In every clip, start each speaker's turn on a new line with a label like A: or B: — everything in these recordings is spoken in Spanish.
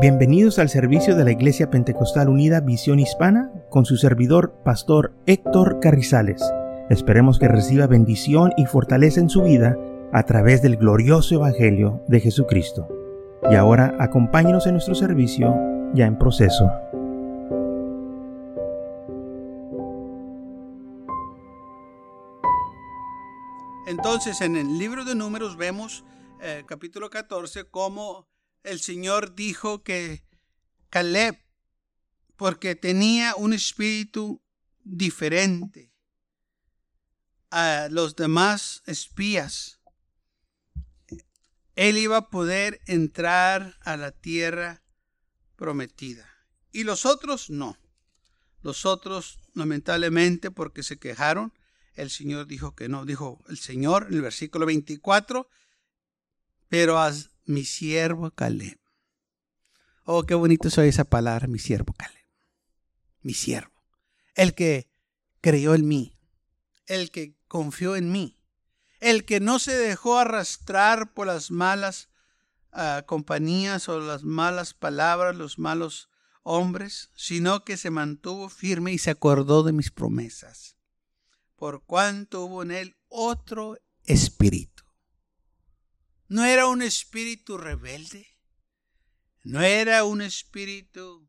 A: Bienvenidos al servicio de la Iglesia Pentecostal Unida Visión Hispana con su servidor, Pastor Héctor Carrizales. Esperemos que reciba bendición y fortaleza en su vida a través del glorioso Evangelio de Jesucristo. Y ahora acompáñenos en nuestro servicio ya en proceso.
B: Entonces, en el libro de números vemos, eh, capítulo 14, cómo el Señor dijo que Caleb, porque tenía un espíritu diferente a los demás espías, él iba a poder entrar a la tierra prometida. Y los otros no. Los otros, lamentablemente, porque se quejaron, el Señor dijo que no. Dijo el Señor en el versículo 24, pero a mi siervo Caleb. Oh, qué bonito soy esa palabra, mi siervo Caleb. Mi siervo. El que creyó en mí. El que confió en mí. El que no se dejó arrastrar por las malas ah, compañías o las malas palabras, los malos hombres, sino que se mantuvo firme y se acordó de mis promesas. Por cuanto hubo en él otro espíritu no era un espíritu rebelde, no era un espíritu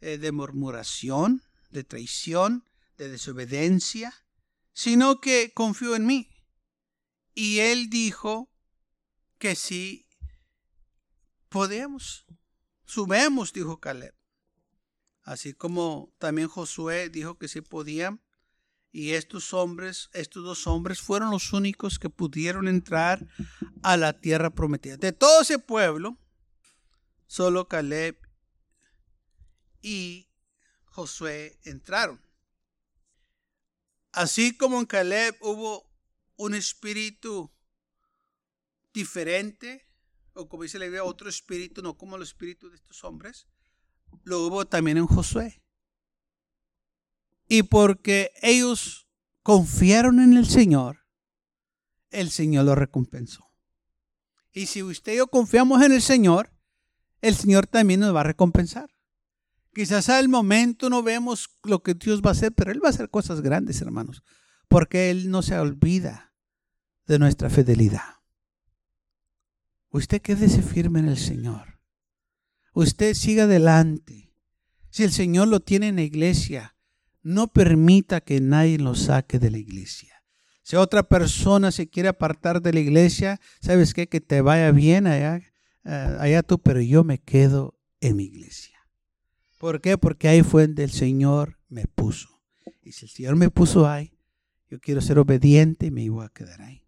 B: eh, de murmuración, de traición, de desobediencia, sino que confió en mí. Y él dijo que sí podemos. Subemos, dijo Caleb. Así como también Josué dijo que sí podían. Y estos hombres, estos dos hombres fueron los únicos que pudieron entrar a la tierra prometida. De todo ese pueblo, solo Caleb y Josué entraron. Así como en Caleb hubo un espíritu diferente, o como dice la Biblia, otro espíritu, no como el espíritu de estos hombres, lo hubo también en Josué. Y porque ellos confiaron en el Señor, el Señor lo recompensó. Y si usted y yo confiamos en el Señor, el Señor también nos va a recompensar. Quizás al momento no vemos lo que Dios va a hacer, pero Él va a hacer cosas grandes, hermanos, porque Él no se olvida de nuestra fidelidad. Usted quédese firme en el Señor. Usted siga adelante. Si el Señor lo tiene en la iglesia, no permita que nadie lo saque de la iglesia. Si otra persona se quiere apartar de la iglesia, ¿sabes qué? Que te vaya bien allá, eh, allá tú, pero yo me quedo en mi iglesia. ¿Por qué? Porque ahí fue donde el Señor me puso. Y si el Señor me puso ahí, yo quiero ser obediente y me voy a quedar ahí.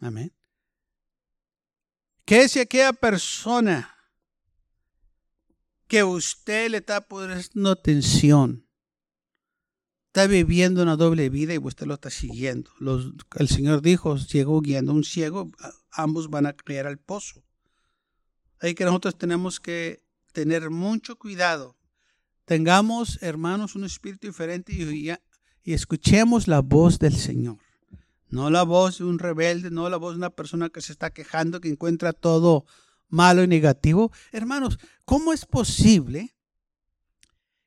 B: Amén. ¿Qué si aquella persona que usted le está poniendo atención está viviendo una doble vida y usted lo está siguiendo. el Señor dijo, ciego guiando un ciego, ambos van a caer al pozo. Ahí que nosotros tenemos que tener mucho cuidado. Tengamos, hermanos, un espíritu diferente y, y escuchemos la voz del Señor. No la voz de un rebelde, no la voz de una persona que se está quejando, que encuentra todo malo y negativo. Hermanos, ¿cómo es posible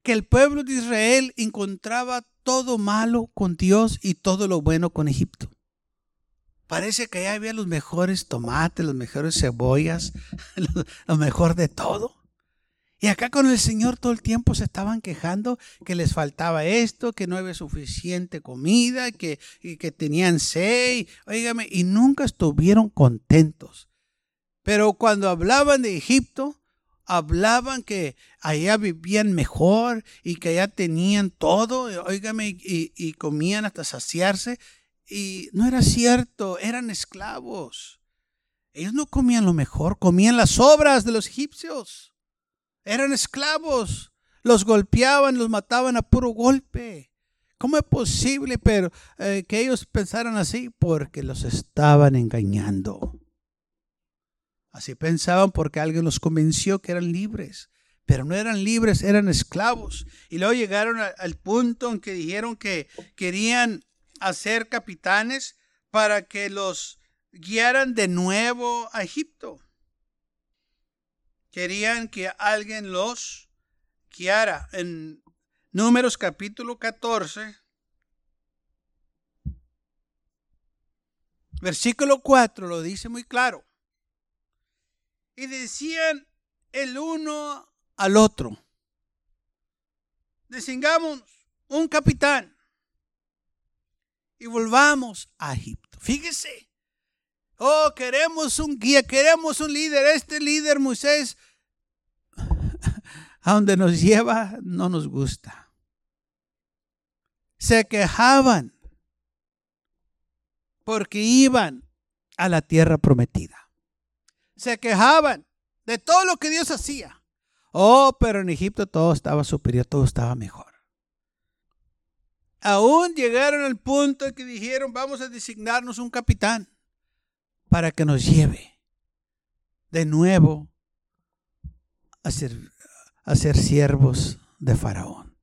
B: que el pueblo de Israel encontraba todo malo con Dios y todo lo bueno con Egipto. Parece que allá había los mejores tomates, las mejores cebollas, lo, mejor de todo. Y acá con el Señor todo el tiempo se estaban quejando que les faltaba esto, que no había suficiente comida, que, que tenían sed, oígame, y nunca estuvieron contentos. Pero cuando hablaban de Egipto, hablaban que allá vivían mejor y que allá tenían todo, oígame, y, comían hasta saciarse. Y no era cierto, eran esclavos. Ellos no comían lo mejor, comían las obras de los egipcios. Eran esclavos, los golpeaban, los mataban a puro golpe. ¿Cómo es posible pero, eh, que ellos pensaran así? Porque los estaban engañando. Así pensaban porque alguien los convenció que eran libres, pero no eran libres, eran esclavos. Y luego llegaron al punto en que dijeron que querían hacer capitanes para que los guiaran de nuevo a Egipto. Querían que alguien los guiara. En Números capítulo 14, versículo 4 lo dice muy claro. Y decían el uno al otro, desingamos un capitán y volvamos a Egipto. Fíjese. Oh, queremos un guía, queremos un líder. Este líder, Moisés, a donde nos lleva, no nos gusta. Se quejaban porque iban a la tierra prometida. Se quejaban de todo lo que Dios hacía. Oh, pero en Egipto todo estaba superior, todo estaba mejor. Aún llegaron al punto en que dijeron, vamos a designarnos un capitán para que nos lleve de nuevo a ser, a ser siervos de Faraón.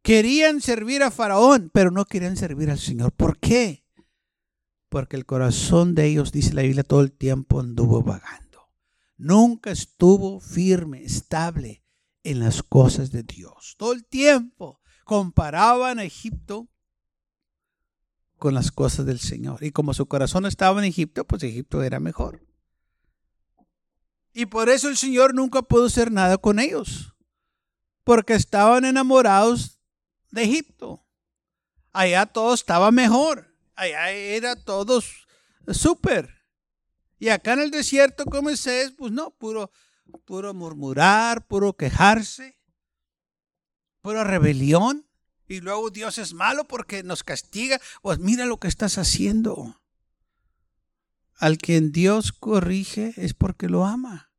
B: Querían servir a Faraón, pero no querían servir al Señor. ¿Por qué? Porque el corazón de ellos, dice la Biblia, todo el tiempo anduvo vagando. Nunca estuvo firme, estable en las cosas de Dios. Todo el tiempo comparaban a Egipto con las cosas del Señor. Y como su corazón estaba en Egipto, pues Egipto era mejor. Y por eso el Señor nunca pudo hacer nada con ellos. Porque estaban enamorados de Egipto. Allá todo estaba mejor. Allá era todo súper. Y acá en el desierto, como es, pues no, puro, puro murmurar, puro quejarse pura rebelión. Y luego Dios es malo porque nos castiga. Pues mira lo que estás haciendo. Al quien Dios corrige es porque lo ama.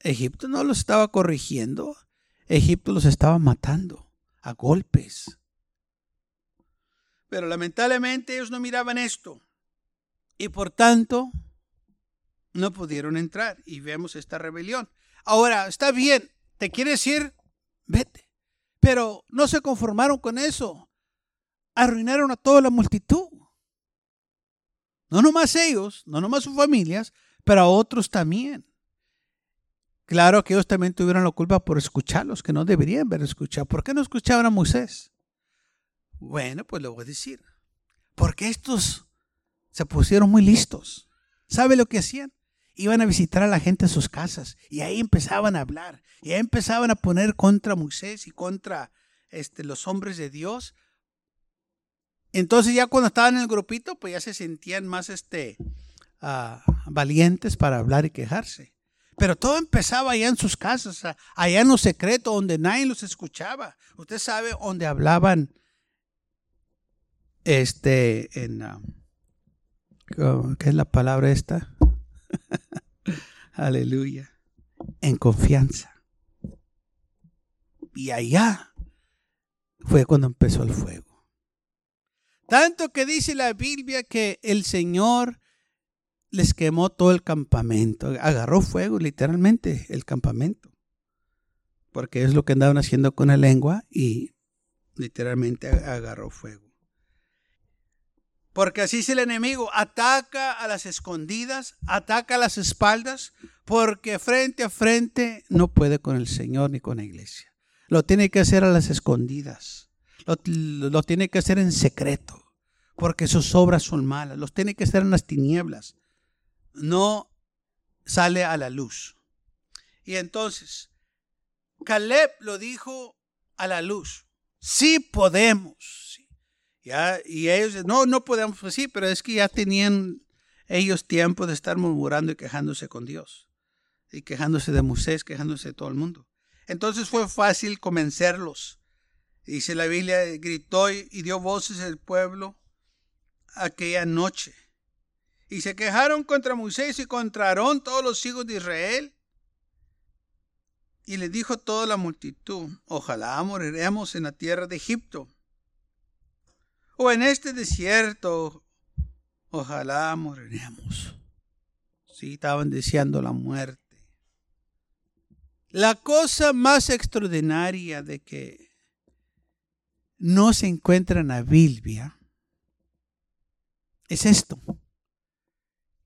B: Egipto no los estaba corrigiendo. Egipto los estaba matando a golpes. Pero lamentablemente ellos no miraban esto. Y por tanto, no pudieron entrar. Y vemos esta rebelión. Ahora, está bien. ¿Te quiere decir? Vete. Pero no se conformaron con eso. Arruinaron a toda la multitud. No nomás ellos, no nomás sus familias, pero a otros también. Claro que ellos también tuvieron la culpa por escucharlos, que no deberían haber escuchado. ¿Por qué no escuchaban a Moisés? Bueno, pues lo voy a decir. Porque estos se pusieron muy listos. ¿Sabe lo que hacían? iban a visitar a la gente a sus casas y ahí empezaban a hablar y ahí empezaban a poner contra Moisés y contra este, los hombres de Dios. Entonces ya cuando estaban en el grupito, pues ya se sentían más este, uh, valientes para hablar y quejarse. Pero todo empezaba allá en sus casas, allá en los secretos, donde nadie los escuchaba. Usted sabe, donde hablaban este, en, ¿qué es la palabra esta? Aleluya. En confianza. Y allá fue cuando empezó el fuego. Tanto que dice la Biblia que el Señor les quemó todo el campamento. Agarró fuego literalmente el campamento. Porque es lo que andaban haciendo con la lengua y literalmente agarró fuego. Porque así es el enemigo, ataca a las escondidas, ataca a las espaldas, porque frente a frente no puede con el Señor ni con la iglesia. Lo tiene que hacer a las escondidas, lo, tiene que hacer en secreto, porque sus obras son malas, los tiene que hacer en las tinieblas. No sale a la luz. Y entonces, Caleb lo dijo a la luz, sí podemos y ellos, no, no podemos, pues sí, pero es que ya tenían ellos tiempo de estar murmurando y quejándose con Dios. Y quejándose de Moisés, quejándose de todo el mundo. Entonces fue fácil convencerlos. Dice la Biblia, gritó y, dio voces el pueblo aquella noche. Y se quejaron contra Moisés y contra Aarón todos los hijos de Israel. Y le dijo toda la multitud, ojalá moriremos en la tierra de Egipto o en este desierto, ojalá moriremos. Sí, estaban deseando la muerte. La cosa más extraordinaria de que no se encuentra en la Biblia es esto,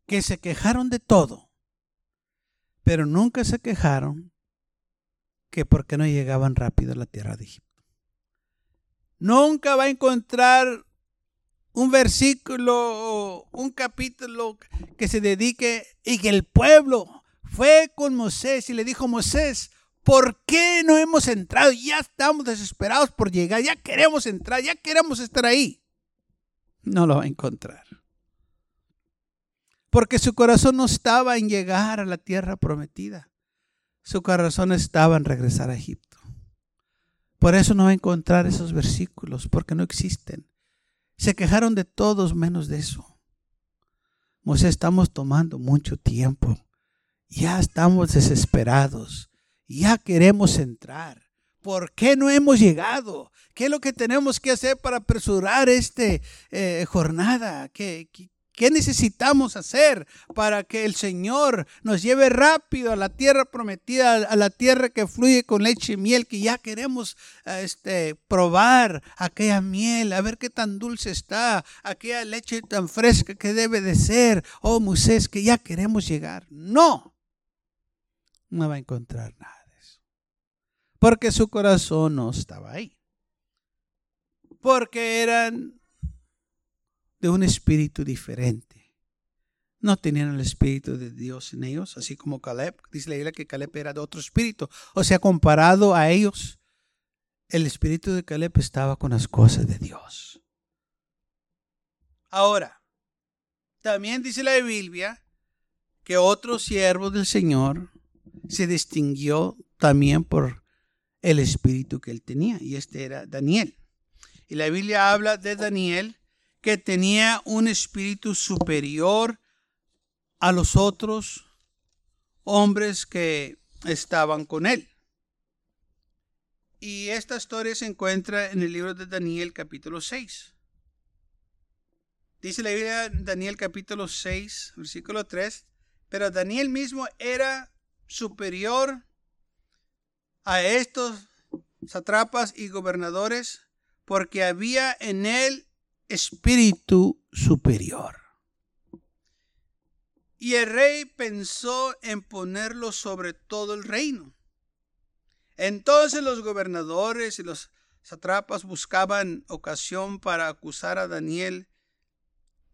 B: que se quejaron de todo, Pero nunca se quejaron que porque no llegaban rápido a la tierra de Egipto. Nunca va a encontrar un versículo o un capítulo que se dedique y que el pueblo fue con Moisés y le dijo, Moisés, ¿por qué no hemos entrado? Ya estamos desesperados por llegar, ya queremos entrar, ya queremos estar ahí. No lo va a encontrar. Porque su corazón no estaba en llegar a la tierra prometida. Su corazón estaba en regresar a Egipto. Por eso no va a encontrar esos versículos, porque no existen. Se quejaron de todos menos de eso. Moisés, estamos tomando mucho tiempo. Ya estamos desesperados. Ya queremos entrar. ¿Por qué no hemos llegado? ¿Qué es lo que tenemos que hacer para apresurar esta eh, jornada? ¿Qué, ¿Qué necesitamos hacer para que el Señor nos lleve rápido a la tierra prometida, a la tierra que fluye con leche y miel, que ya queremos este, probar aquella miel, a ver qué tan dulce está, aquella leche tan fresca que debe de ser? Oh Moisés, que ya queremos llegar. No, no va a encontrar nada de eso. Porque su corazón no estaba ahí. Porque eran de un espíritu diferente. No tenían el espíritu de Dios en ellos, así como Caleb. Dice la Biblia que Caleb era de otro espíritu. O sea, comparado a ellos, el espíritu de Caleb estaba con las cosas de Dios. Ahora, también dice la Biblia que otro siervo del Señor se distinguió también por el espíritu que él tenía, y este era Daniel. Y la Biblia habla de Daniel que tenía un espíritu superior a los otros hombres que estaban con él. Y esta historia se encuentra en el libro de Daniel capítulo 6. Dice la Biblia Daniel capítulo 6, versículo 3, pero Daniel mismo era superior a estos satrapas y gobernadores porque había en él espíritu superior. Y el rey pensó en ponerlo sobre todo el reino. Entonces los gobernadores y los satrapas buscaban ocasión para acusar a Daniel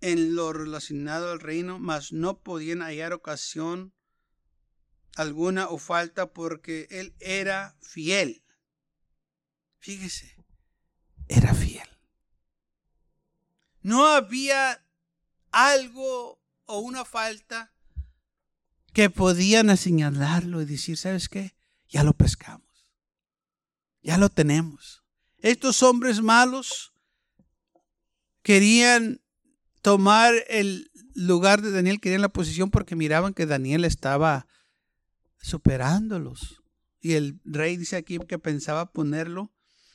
B: en lo relacionado al reino, mas no podían hallar ocasión alguna o falta porque él era fiel. Fíjese, era fiel no había algo o una falta que podían señalarlo y decir, ¿sabes qué? Ya lo pescamos. Ya lo tenemos. Estos hombres malos querían tomar el lugar de Daniel, querían la posición porque miraban que Daniel estaba superándolos. Y el rey dice aquí que pensaba ponerlo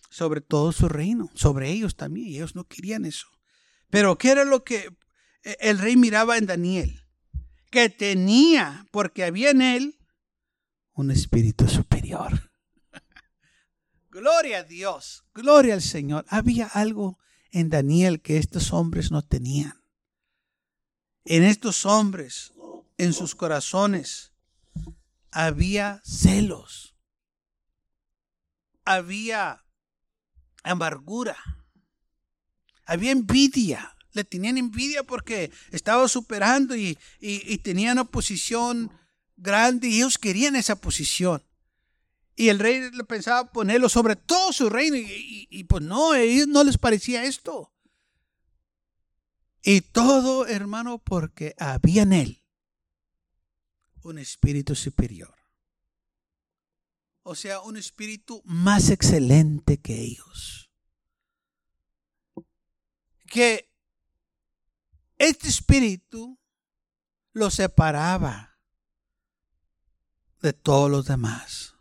B: sobre todo su reino, sobre ellos también. Y ellos no querían eso. Pero ¿qué era lo que e, el rey miraba en Daniel? Que tenía, porque había en él, un espíritu superior. gloria a Dios, gloria al Señor. Había algo en Daniel que estos hombres no tenían. En estos hombres, en sus corazones, había celos, había amargura había envidia. Le tenían envidia porque estaba superando y, tenían una posición grande y ellos querían esa posición. Y el rey pensaba ponerlo sobre todo su reino y, y, pues no, a ellos no les parecía esto. Y todo, hermano, porque había en él un espíritu superior. O sea, un espíritu más excelente que ellos que este espíritu lo separaba de todos los demás.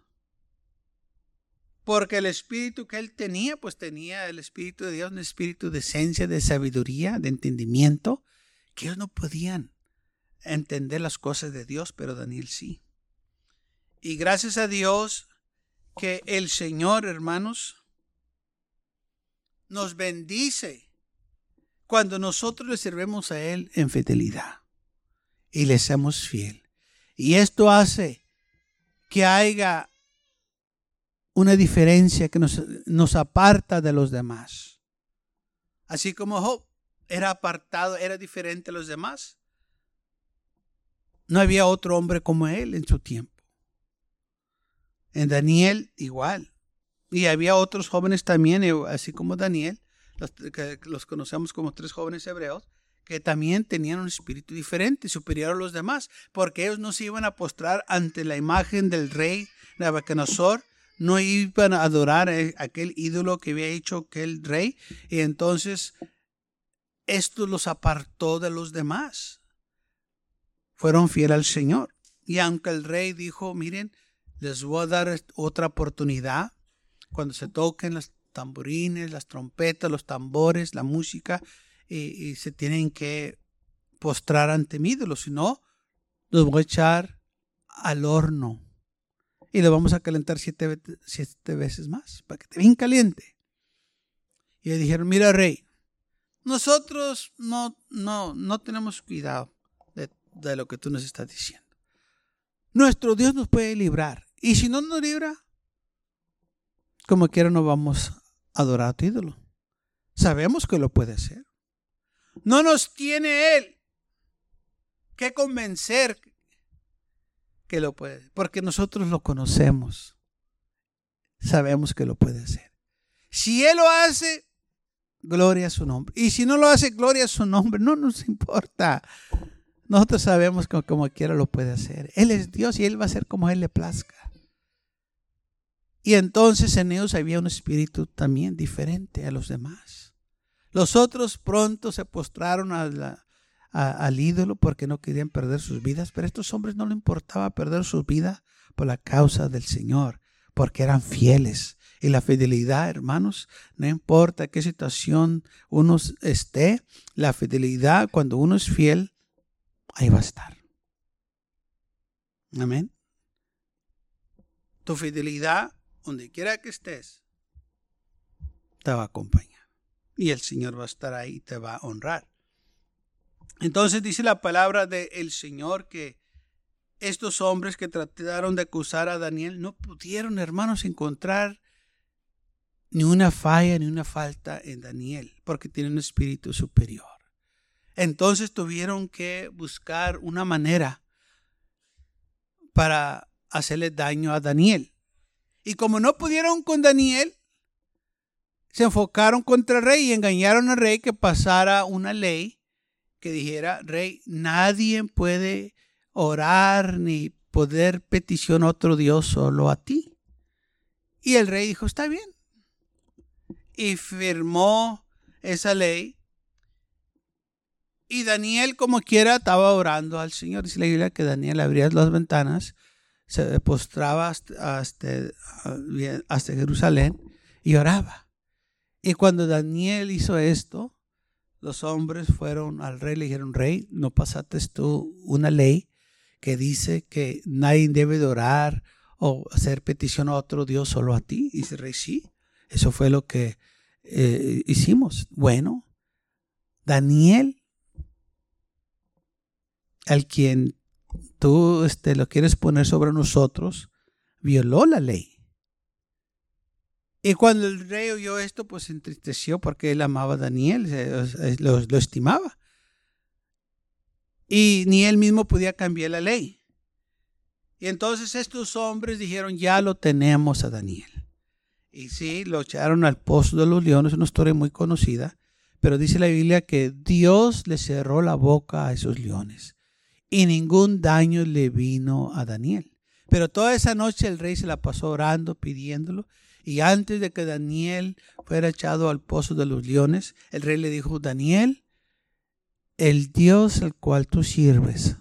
B: Porque el espíritu que él tenía, pues tenía el espíritu de Dios, un espíritu de esencia, de sabiduría, de entendimiento, que ellos no podían entender las cosas de Dios, pero Daniel sí. Y gracias a Dios que el Señor, hermanos, nos bendice cuando nosotros le servemos a Él en fidelidad y le seamos fiel. Y esto hace que haya una diferencia que nos, nos aparta de los demás. Así como Job era apartado, era diferente a los demás. No había otro hombre como él en su tiempo. En Daniel igual. Y había otros jóvenes también, así como Daniel, los, que conocemos como tres jóvenes hebreos, que también tenían un espíritu diferente, superior a los demás, porque ellos no se iban a postrar ante la imagen del rey Nabucodonosor, no iban a adorar a aquel ídolo que había hecho aquel rey, y entonces esto los apartó de los demás. Fueron fieles al Señor. Y aunque el rey dijo, miren, les voy a dar otra oportunidad, cuando se toquen los tamborines, las trompetas, los tambores, la música, y, se tienen que postrar ante mi ídolo, si no, los voy a echar al horno y lo vamos a calentar siete, siete veces más para que esté bien caliente. Y le dijeron, mira rey, nosotros no, no, no tenemos cuidado de, de lo que tú nos estás diciendo. Nuestro Dios nos puede librar. Y si no nos libra, como quiera no vamos a adorar a tu ídolo. Sabemos que lo puede hacer. No nos tiene Él que convencer que lo puede, porque nosotros lo conocemos. Sabemos que lo puede hacer. Si Él lo hace, gloria a su nombre. Y si no lo hace, gloria a su nombre. No nos importa. Nosotros sabemos que como quiera lo puede hacer. Él es Dios y Él va a hacer como Él le plazca. Y entonces en ellos había un espíritu también diferente a los demás. Los otros pronto se postraron al ídolo porque no querían perder sus vidas, pero a estos hombres no les importaba perder su vida por la causa del Señor, porque eran fieles. Y la fidelidad, hermanos, no importa qué situación uno esté, la fidelidad, cuando uno es fiel, ahí va a estar. Amén. Tu fidelidad donde quiera que estés, te va a acompañar. Y el Señor va a estar ahí y te va a honrar. Entonces dice la palabra del Señor que estos hombres que trataron de acusar a Daniel no pudieron, hermanos, encontrar ni una falla ni una falta en Daniel, porque tiene un espíritu superior. Entonces tuvieron que buscar una manera para hacerle daño a Daniel. Y como no pudieron con Daniel, se enfocaron contra el rey y engañaron al rey que pasara una ley que dijera, rey, nadie puede orar ni poder petición a otro Dios solo a ti. Y el rey dijo, está bien. Y firmó esa ley. Y Daniel, como quiera, estaba orando al Señor. Dice la Biblia que Daniel abría las ventanas se postraba hasta, Jerusalén y oraba. Y cuando Daniel hizo esto, los hombres fueron al rey y le dijeron, rey, ¿no pasaste tú una ley que dice que nadie debe de orar o hacer petición a otro Dios solo a ti? Y dice, rey, sí, eso fue lo que eh, hicimos. Bueno, Daniel, al quien tú este, lo quieres poner sobre nosotros, violó la ley. Y cuando el rey oyó esto, pues se entristeció porque él amaba a Daniel, lo, lo estimaba. Y ni él mismo podía cambiar la ley. Y entonces estos hombres dijeron, ya lo tenemos a Daniel. Y sí, lo echaron al pozo de los leones, una historia muy conocida, pero dice la Biblia que Dios le cerró la boca a esos leones y ningún daño le vino a Daniel. Pero toda esa noche el rey se la pasó orando, pidiéndolo. Y antes de que Daniel fuera echado al pozo de los leones, el rey le dijo, Daniel, el Dios al cual tú sirves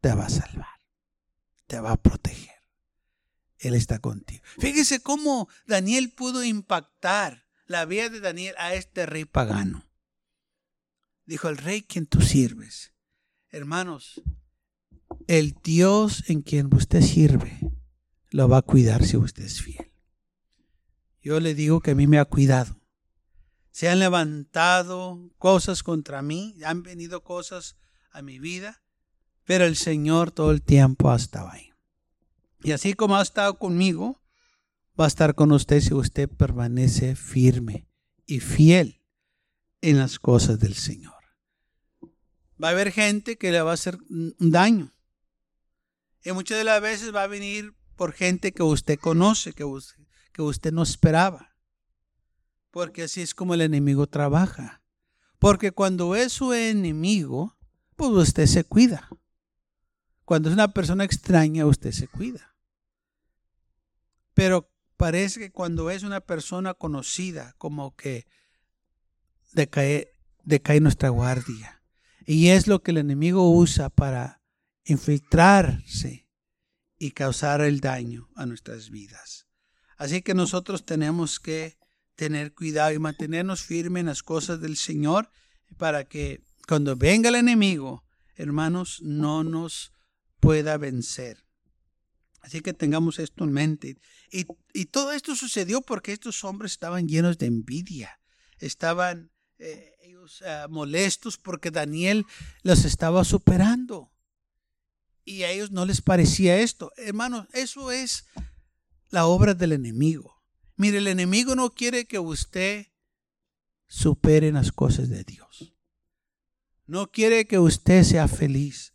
B: te va a salvar, te va a proteger. Él está contigo. Fíjese cómo Daniel pudo impactar la vida de Daniel a este rey pagano. Dijo el rey quien tú sirves. Hermanos, el Dios en quien usted sirve lo va a cuidar si usted es fiel. Yo le digo que a mí me ha cuidado. Se han levantado cosas contra mí, han venido cosas a mi vida, pero el Señor todo el tiempo ha estado ahí. Y así como ha estado conmigo, va a estar con usted si usted permanece firme y fiel en las cosas del Señor. Va a haber gente que le va a hacer un daño. Y muchas de las veces va a venir por gente que usted conoce, que usted, que usted no esperaba. Porque así es como el enemigo trabaja. Porque cuando es su enemigo, pues usted se cuida. Cuando es una persona extraña, usted se cuida. Pero parece que cuando es una persona conocida, como que decae, decae nuestra guardia. Y es lo que el enemigo usa para infiltrarse y causar el daño a nuestras vidas. Así que nosotros tenemos que tener cuidado y mantenernos firmes en las cosas del Señor para que cuando venga el enemigo, hermanos, no nos pueda vencer. Así que tengamos esto en mente. Y, todo esto sucedió porque estos hombres estaban llenos de envidia. Estaban eh, ellos ah, molestos porque Daniel los estaba superando. Y a ellos no les parecía esto. Hermanos, eso es la obra del enemigo. Mire, el enemigo no quiere que usted supere las cosas de Dios. No quiere que usted sea feliz.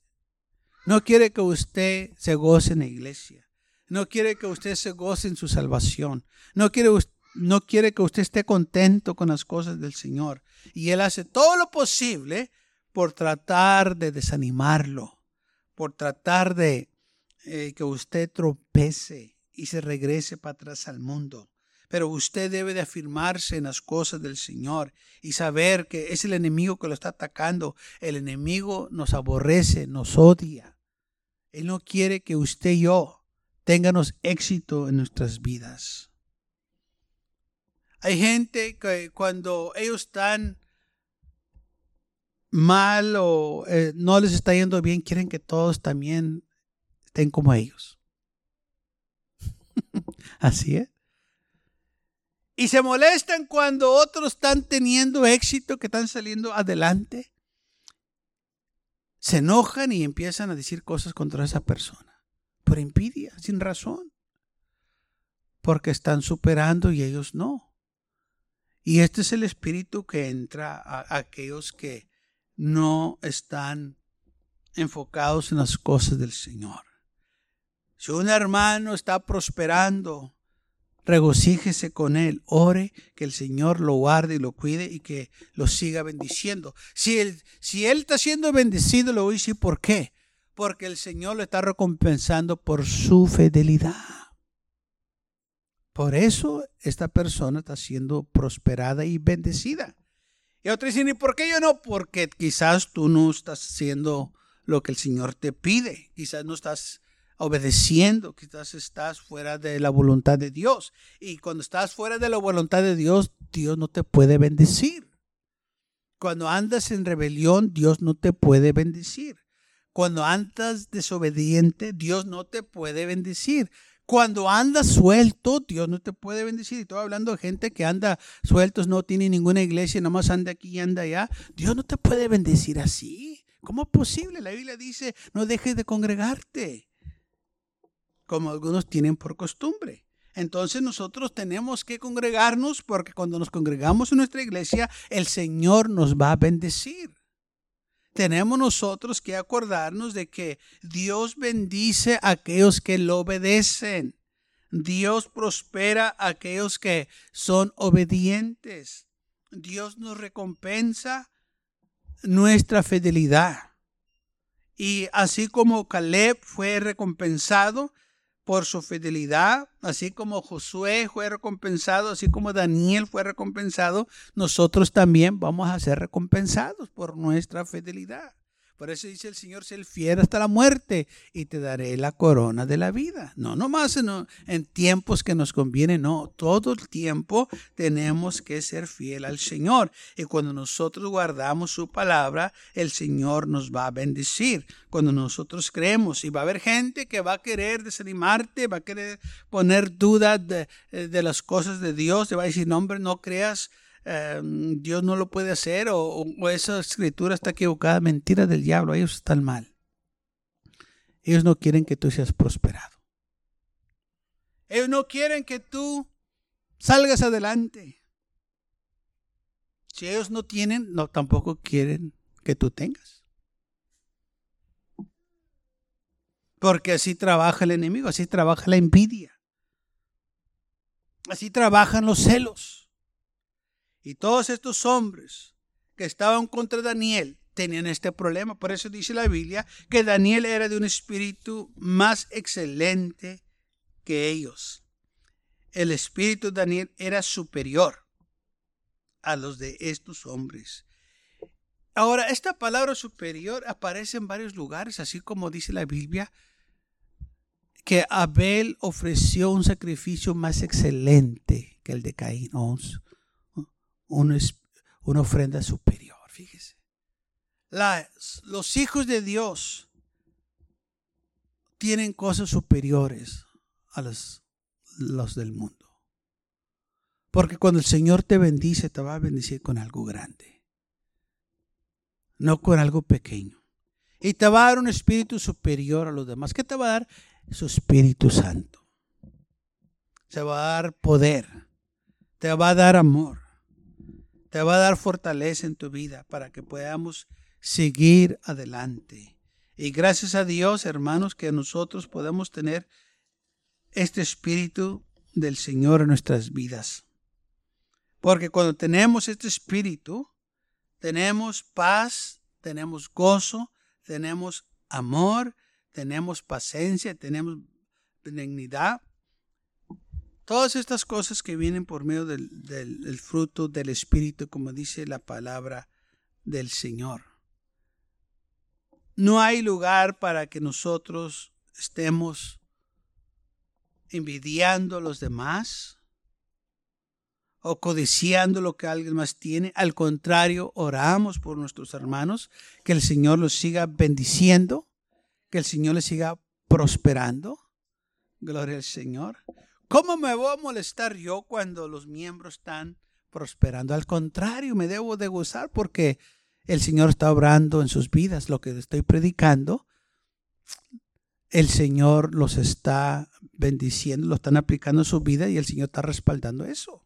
B: No quiere que usted se goce en la iglesia. No quiere que usted se goce en su salvación. No quiere, no quiere que usted esté contento con las cosas del Señor. Y Él hace todo lo posible por tratar de desanimarlo, por tratar de eh, que usted tropece y se regrese para atrás al mundo. Pero usted debe de afirmarse en las cosas del Señor y saber que es el enemigo que lo está atacando. El enemigo nos aborrece, nos odia. Él no quiere que usted y yo tengamos éxito en nuestras vidas. Hay gente que cuando ellos están mal o eh, no les está yendo bien, quieren que todos también estén como ellos. Así es. Y se molestan cuando otros están teniendo éxito, que están saliendo adelante. Se enojan y empiezan a decir cosas contra esa persona. Por envidia, sin razón. Porque están superando y ellos no. Y este es el espíritu que entra a aquellos que no están enfocados en las cosas del Señor. Si un hermano está prosperando, regocíjese con él, ore que el Señor lo guarde y lo cuide y que lo siga bendiciendo. Si él, si él está siendo bendecido, lo decir por qué. Porque el Señor lo está recompensando por su fidelidad. Por eso esta persona está siendo prosperada y bendecida. Y otros dicen, ¿y por qué yo no? Porque quizás tú no estás haciendo lo que el Señor te pide. Quizás no estás obedeciendo, quizás estás fuera de la voluntad de Dios. Y cuando estás fuera de la voluntad de Dios, Dios no te puede bendecir. Cuando andas en rebelión, Dios no te puede bendecir. Cuando andas desobediente, Dios no te puede bendecir. Cuando andas suelto, Dios no te puede bendecir. Y estoy hablando de gente que anda sueltos, no tiene ninguna iglesia, nomás anda aquí y anda allá. Dios no te puede bendecir así. ¿Cómo es posible? La Biblia dice, no dejes de congregarte como algunos tienen por costumbre. Entonces nosotros tenemos que congregarnos porque cuando nos congregamos en nuestra iglesia, el Señor nos va a bendecir. Tenemos nosotros que acordarnos de que Dios bendice a aquellos que lo obedecen. Dios prospera a aquellos que son obedientes. Dios nos recompensa nuestra fidelidad. Y así como Caleb fue recompensado, por su fidelidad, así como Josué fue recompensado, así como Daniel fue recompensado, nosotros también vamos a ser recompensados por nuestra fidelidad. Por eso dice el Señor, sé fiel hasta la muerte y te daré la corona de la vida. No nomás en, en tiempos que nos conviene, no, todo el tiempo tenemos que ser fiel al Señor. Y cuando nosotros guardamos su palabra, el Señor nos va a bendecir. Cuando nosotros creemos, y va a haber gente que va a querer desanimarte, va a querer poner dudas de, de las cosas de Dios, te va a decir, no hombre, no creas Em, Dios no lo puede hacer o, esa escritura está equivocada, mentira del diablo, ellos están mal. Ellos no quieren que tú seas prosperado. Ellos no quieren que tú salgas adelante. Si ellos no tienen, no tampoco quieren que tú tengas. Porque así trabaja el enemigo, así trabaja la envidia. Así trabajan los celos. Y todos estos hombres que estaban contra Daniel tenían este problema. Por eso dice la Biblia que Daniel era de un espíritu más excelente que ellos. El espíritu de Daniel era superior a los de estos hombres. Ahora, esta palabra superior aparece en varios lugares, así como dice la Biblia, que Abel ofreció un sacrificio más excelente que el de Caín, una, una ofrenda superior, fíjese. los hijos de Dios tienen cosas superiores a los, los del mundo. Porque cuando el Señor te bendice, te va a bendecir con algo grande, no con algo pequeño. Y te va a dar un espíritu superior a los demás. ¿Qué te va a dar? Su Espíritu Santo. Se va a dar poder. Te va a dar amor. Te va a dar fortaleza en tu vida para que podamos seguir adelante. Y gracias a Dios, hermanos, que nosotros podemos tener este espíritu del Señor en nuestras vidas. Porque cuando tenemos este espíritu, tenemos paz, tenemos gozo, tenemos amor, tenemos paciencia, tenemos benignidad. Todas estas cosas que vienen por medio del, del fruto del Espíritu, como dice la palabra del Señor. No hay lugar para que nosotros estemos envidiando a los demás o codiciando lo que alguien más tiene. Al contrario, oramos por nuestros hermanos, que el Señor los siga bendiciendo, que el Señor les siga prosperando. Gloria al Señor. ¿Cómo me voy a molestar yo cuando los miembros están prosperando? Al contrario, me debo de gozar porque el Señor está obrando en sus vidas. Lo que estoy predicando el Señor los está bendiciendo, lo están aplicando en su vida y el Señor está respaldando eso.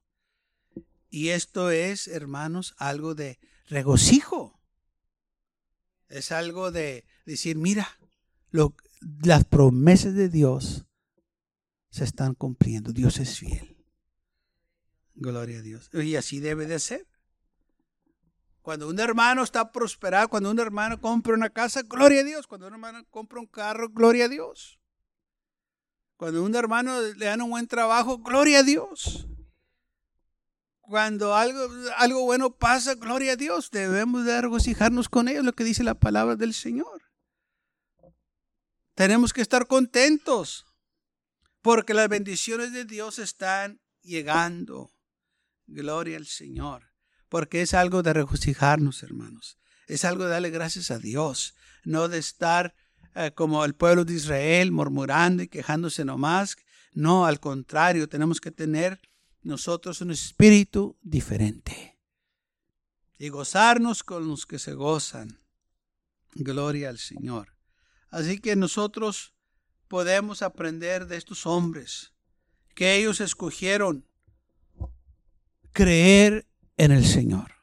B: Y esto es, hermanos, algo de regocijo. Es algo de decir, mira, las promesas de Dios se están cumpliendo. Dios es fiel. Gloria a Dios. Y así debe de ser. Cuando un hermano está prosperado, cuando un hermano compra una casa, gloria a Dios. Cuando un hermano compra un carro, gloria a Dios. Cuando un hermano le dan un buen trabajo, gloria a Dios. Cuando algo, algo bueno pasa, gloria a Dios. Debemos de regocijarnos con ellos, lo que dice la palabra del Señor. Tenemos que estar contentos porque las bendiciones de Dios están llegando. Gloria al Señor porque es algo de regocijarnos, hermanos. Es algo de darle gracias a Dios, no de estar eh, como el pueblo de Israel murmurando y quejándose nomás. No, al contrario, tenemos que tener nosotros un espíritu diferente y gozarnos con los que se gozan. Gloria al Señor. Así que nosotros podemos aprender de estos hombres que ellos escogieron creer en el Señor.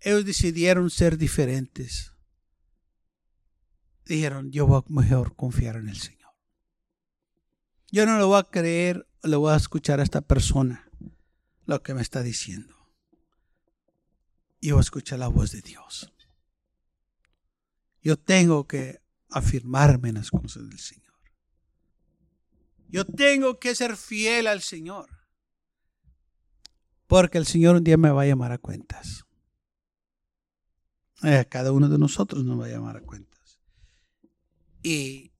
B: Ellos decidieron ser diferentes. Dijeron, yo voy a mejor confiar en el Señor. Yo no lo voy a creer, le voy a escuchar a esta persona lo que me está diciendo. Yo voy a escuchar la voz de Dios. Yo tengo que afirmarme en las cosas del Señor. Yo tengo que ser fiel al Señor. Porque el Señor un día me va a llamar a cuentas. A cada uno de nosotros nos va a llamar a cuentas. Y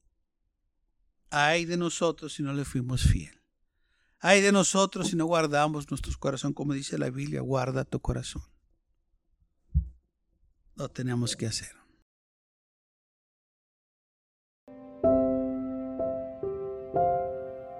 B: hay de nosotros si no le fuimos fiel. Hay de nosotros si no guardamos nuestros corazones, como dice la Biblia, guarda tu corazón. Lo tenemos que hacer.